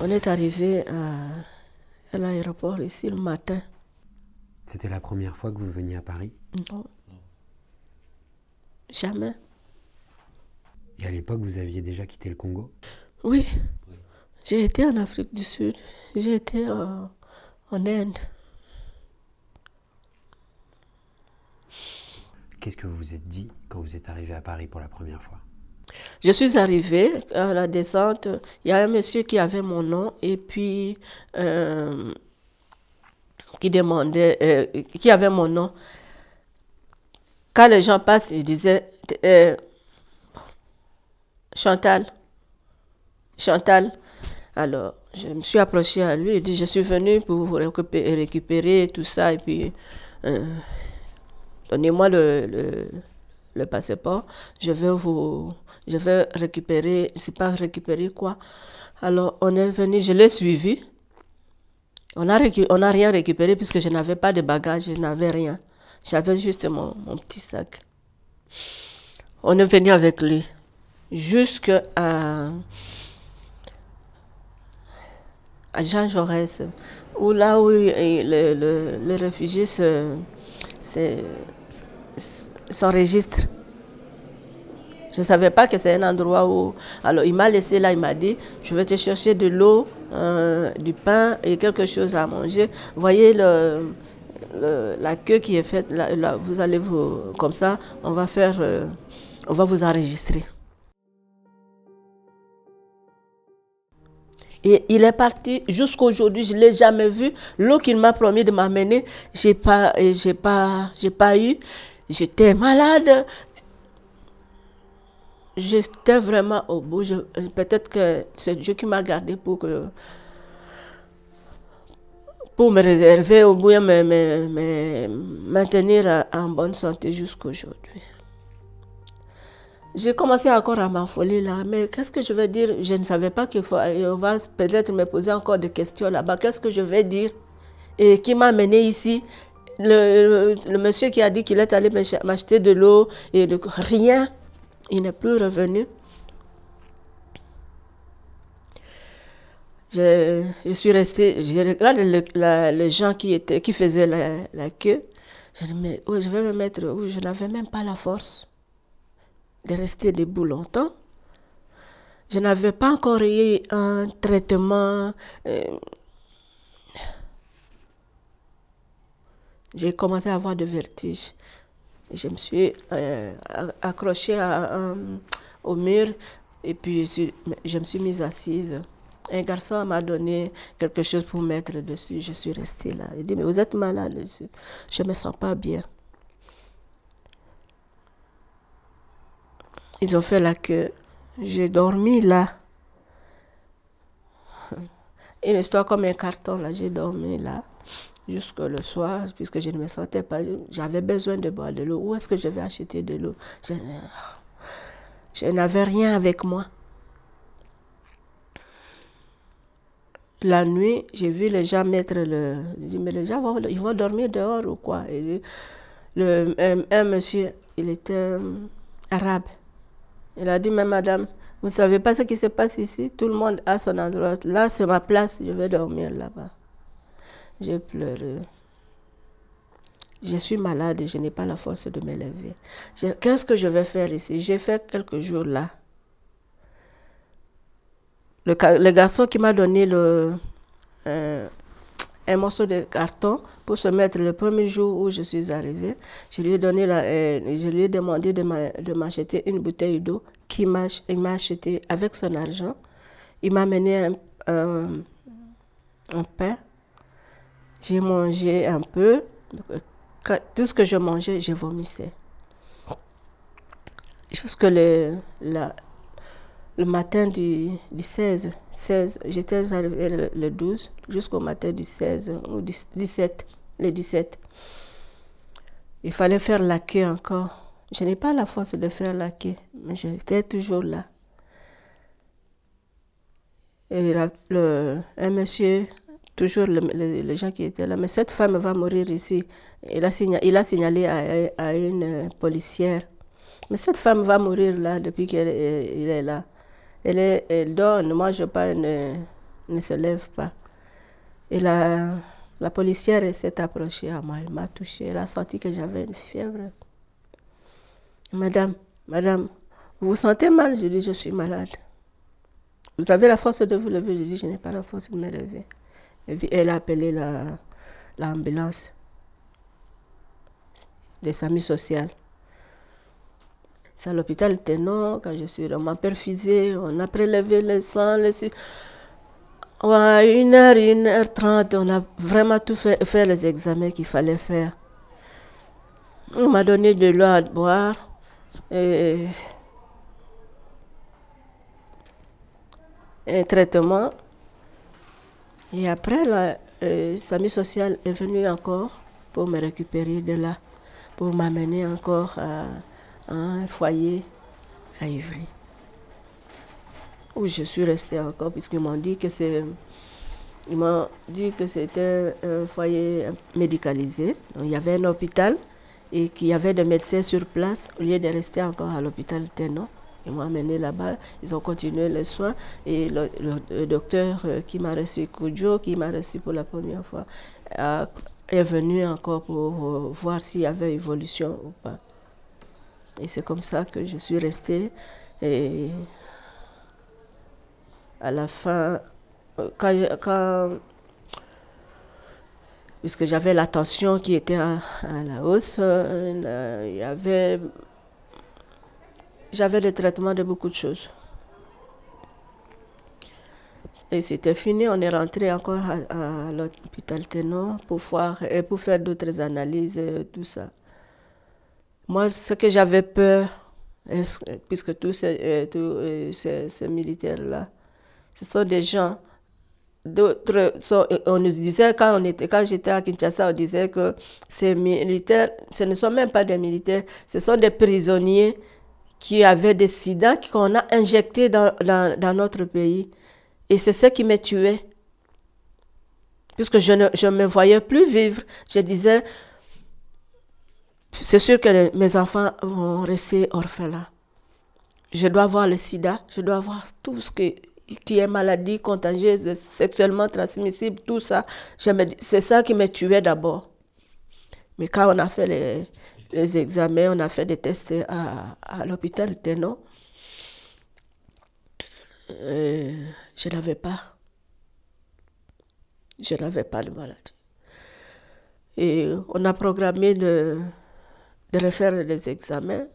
On est arrivé à, à l'aéroport ici le matin. C'était la première fois que vous veniez à Paris? Non. Jamais. Et à l'époque, vous aviez déjà quitté le Congo? Oui. J'ai été en Afrique du Sud. J'ai été en, en Inde. Qu'est-ce que vous vous êtes dit quand vous êtes arrivé à Paris pour la première fois? Je suis arrivée à la descente. Il y a un monsieur qui avait mon nom et puis euh, qui demandait, euh, qui avait mon nom. Quand les gens passent, ils disaient euh, Chantal, Chantal. Alors, je me suis approchée à lui et dit Je suis venue pour vous récupérer, tout ça et puis donnez-moi le, le, le passeport. Je vais vous, je vais récupérer, je sais pas récupérer quoi. Alors, on est venu, je l'ai suivi. On n'a rien récupéré puisque je n'avais pas de bagages, je n'avais rien. J'avais juste mon, petit sac. On est venu avec lui jusqu'à à Jean Jaurès, où là où le, le, les réfugiés s'enregistrent. Je ne savais pas que c'est un endroit où... Alors il m'a laissé là, il m'a dit, je vais te chercher de l'eau, euh, du pain et quelque chose à manger. Voyez la queue qui est faite, là, vous allez vous... Comme ça, on va faire... Euh, on va vous enregistrer. Et il est parti jusqu'aujourd'hui, je ne l'ai jamais vu. L'eau qu'il m'a promis de m'amener, je n'ai pas, pas, pas eu. J'étais malade. J'étais vraiment au bout. Peut-être que c'est Dieu qui m'a gardé pour que pour me réserver au bout et me, me, maintenir en bonne santé jusqu'aujourd'hui. J'ai commencé encore à m'affoler là, mais qu'est-ce que je vais dire? Je ne savais pas qu'il faut, on va peut-être me poser encore des questions là-bas. Qu'est-ce que je vais dire? Et qui m'a amené ici? Le, monsieur qui a dit qu'il est allé m'acheter de l'eau et de rien, il n'est plus revenu. Je, suis restée, je regarde les gens qui, étaient, qui faisaient la, queue. Je je vais me mettre? Où Je n'avais même pas la force de rester debout longtemps. Je n'avais pas encore eu un traitement. Euh, J'ai commencé à avoir de vertige. Je me suis euh, accrochée à, au mur et puis je me suis mise assise. Un garçon m'a donné quelque chose pour mettre dessus. Je suis restée là. Il dit, mais vous êtes malade. Je ne me sens pas bien. Ils ont fait la queue. J'ai dormi là. Une histoire comme un carton, là. J'ai dormi là jusque le soir, puisque je ne me sentais pas. J'avais besoin de boire de l'eau. Où est-ce que je vais acheter de l'eau? Je, n'avais rien avec moi. La nuit, j'ai vu les gens mettre le. Je dis, mais les gens vont, ils vont dormir dehors ou quoi? Le, un, un, monsieur, il était um, arabe. Il a dit, mais madame, vous ne savez pas ce qui se passe ici? Tout le monde a son endroit. Là, c'est ma place, je vais dormir là-bas. J'ai pleuré. Je suis malade je n'ai pas la force de me lever. Qu'est-ce que je vais faire ici? J'ai fait quelques jours là. Le, garçon qui m'a donné le, euh, un morceau de carton pour se mettre le premier jour où je suis arrivée, je lui ai, donné la, euh, je lui ai demandé de m'acheter une bouteille d'eau qu'il m'a acheté avec son argent. Il m'a amené un pain j'ai mangé un peu. Tout ce que je mangeais, je vomissais. Jusque le, le matin du, du 16, 16 j'étais arrivée le, le 12, jusqu'au matin du 16 ou du 17, le 17. Il fallait faire la queue encore. Je n'ai pas la force de faire la queue, mais j'étais toujours là. Et le, un monsieur toujours le, le, les gens qui étaient là. Mais cette femme va mourir ici. Il a, il a signalé à, à, une policière. Mais cette femme va mourir là depuis qu'il est, est, là. Elle, est, elle dort, ne mange pas, ne, ne se lève pas. Et la, la policière s'est approchée à moi, elle m'a touchée, elle a senti que j'avais une fièvre. Madame, madame, vous vous sentez mal? Je dis, je suis malade. Vous avez la force de vous lever? Je dis, je n'ai pas la force de me lever. Elle a appelé l'ambulance la, de SAMU social. C'est à l'hôpital Ténon, quand je suis vraiment perfusée, on a prélevé le sang, le à une heure, une heure trente, on a vraiment tout fait, fait les examens qu'il fallait faire. On m'a donné de l'eau à boire. Et un traitement. Et après, la euh, SAMI social est venu encore pour me récupérer de là, pour m'amener encore à, un foyer à Ivry, où je suis restée encore, puisqu'ils m'ont dit que c'est. Ils m'ont dit que c'était un foyer médicalisé. Il y avait un hôpital et qu'il y avait des médecins sur place au lieu de rester encore à l'hôpital Ténon. Ils m'ont amené là-bas, ils ont continué les soins et le, docteur euh, qui m'a reçu, Kujo, qui m'a reçu pour la première fois, est venu encore pour euh, voir s'il y avait évolution ou pas. Et c'est comme ça que je suis restée. Et à la fin, euh, quand, puisque j'avais la tension qui était à la hausse, il y avait j'avais le traitement de beaucoup de choses. Et c'était fini, on est rentré encore à, l'hôpital Ténon pour, voir, et pour faire d'autres analyses, tout ça. Moi, ce que j'avais peur, puisque tous ces, euh, euh, ces, ces militaires-là, ce sont des gens d'autres on nous disait quand on était quand j'étais à Kinshasa on disait que ces militaires ce ne sont même pas des militaires ce sont des prisonniers qui avait des sida qu'on a injecté dans, dans, notre pays. Et c'est ce qui m'a tué. Puisque je ne je me voyais plus vivre. Je disais, c'est sûr que mes enfants vont rester orphelins. Je dois voir le sida, je dois voir tout ce qui, qui est maladie contagieuse, sexuellement transmissible, tout ça. C'est ça qui me tuait d'abord. Mais quand on a fait les, les examens, on a fait des tests à, à l'hôpital Ténon. Euh, je n'avais pas. Je n'avais pas de maladie. Et on a programmé de, de refaire les examens.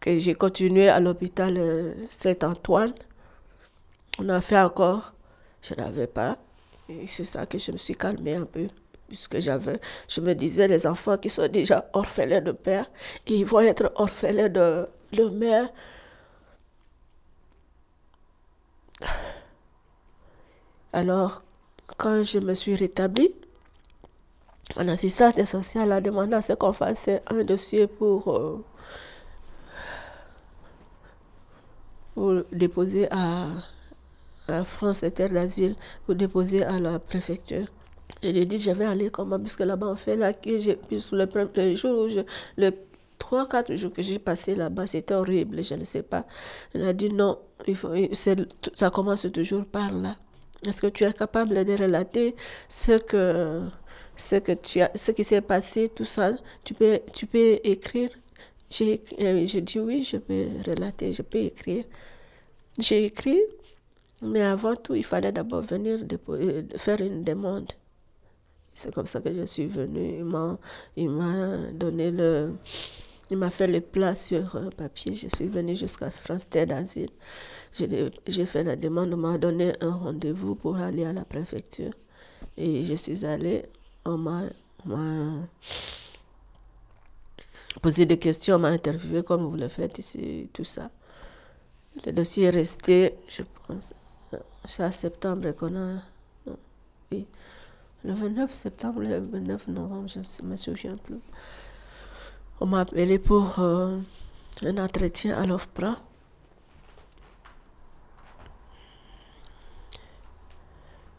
Que j'ai continué à l'hôpital euh, Saint-Antoine. On a fait encore. Je n'avais pas. Et c'est ça que je me suis calmée un peu puisque j'avais, je me disais, les enfants qui sont déjà orphelins de père, ils vont être orphelins de, mère. Alors, quand je me suis rétablie, mon assistante sociale a demandé à ce qu'on fasse un dossier pour, euh, pour déposer à, à France Inter d'Asile, pour déposer à la préfecture. Je lui ai dit, je vais aller comment, puisque là-bas, on fait la queue. le, premier, jour où je, le 3-4 jours que j'ai passé là-bas, c'était horrible, je ne sais pas. Elle a dit, non, il faut, ça commence toujours par là. Est-ce que tu es capable de relater ce que, ce que tu as, ce qui s'est passé, tout ça? Tu peux, tu peux écrire? J'ai euh, dit oui, je peux relater, je peux écrire. J'ai écrit, mais avant tout, il fallait d'abord venir euh, faire une demande. C'est comme ça que je suis venue. Il m'a donné le. Il m'a fait le plat sur un papier. Je suis venue jusqu'à France Terre d'Asile. J'ai fait la demande. On m'a donné un rendez-vous pour aller à la préfecture. Et je suis allée. On m'a posé des questions, on m'a interviewé comme vous le faites ici, tout ça. Le dossier est resté, je pense, c'est à septembre qu'on a. Oui le 29 septembre, le 29 novembre, je me souviens plus. On m'a appelé pour euh, un entretien à l'OFPRA.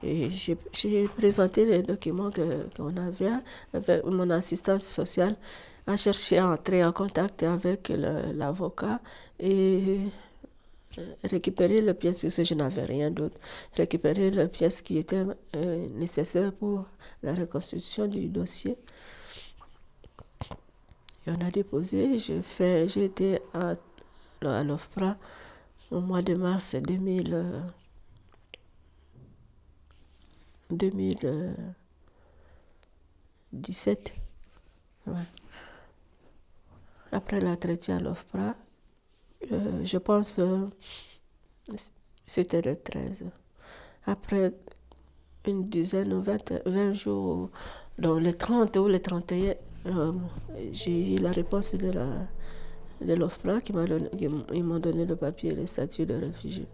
Et j'ai présenté les documents qu'on avait avec mon assistante sociale a cherché à entrer en contact avec l'avocat et récupérer les pièces, puisque je n'avais rien d'autre, récupérer les pièces qui étaient euh, nécessaires pour la reconstitution du dossier. Et on a déposé, j'ai été à, à l'OFPRA au mois de mars 2000, 2017. Après la traité à l'OFPRA, euh, je pense euh, c'était le 13. Après une dizaine ou 20, jours, dans les 30 ou les 31, euh, j'ai eu la réponse de la de qui m'a donné, m'ont donné le papier et le statut de réfugié.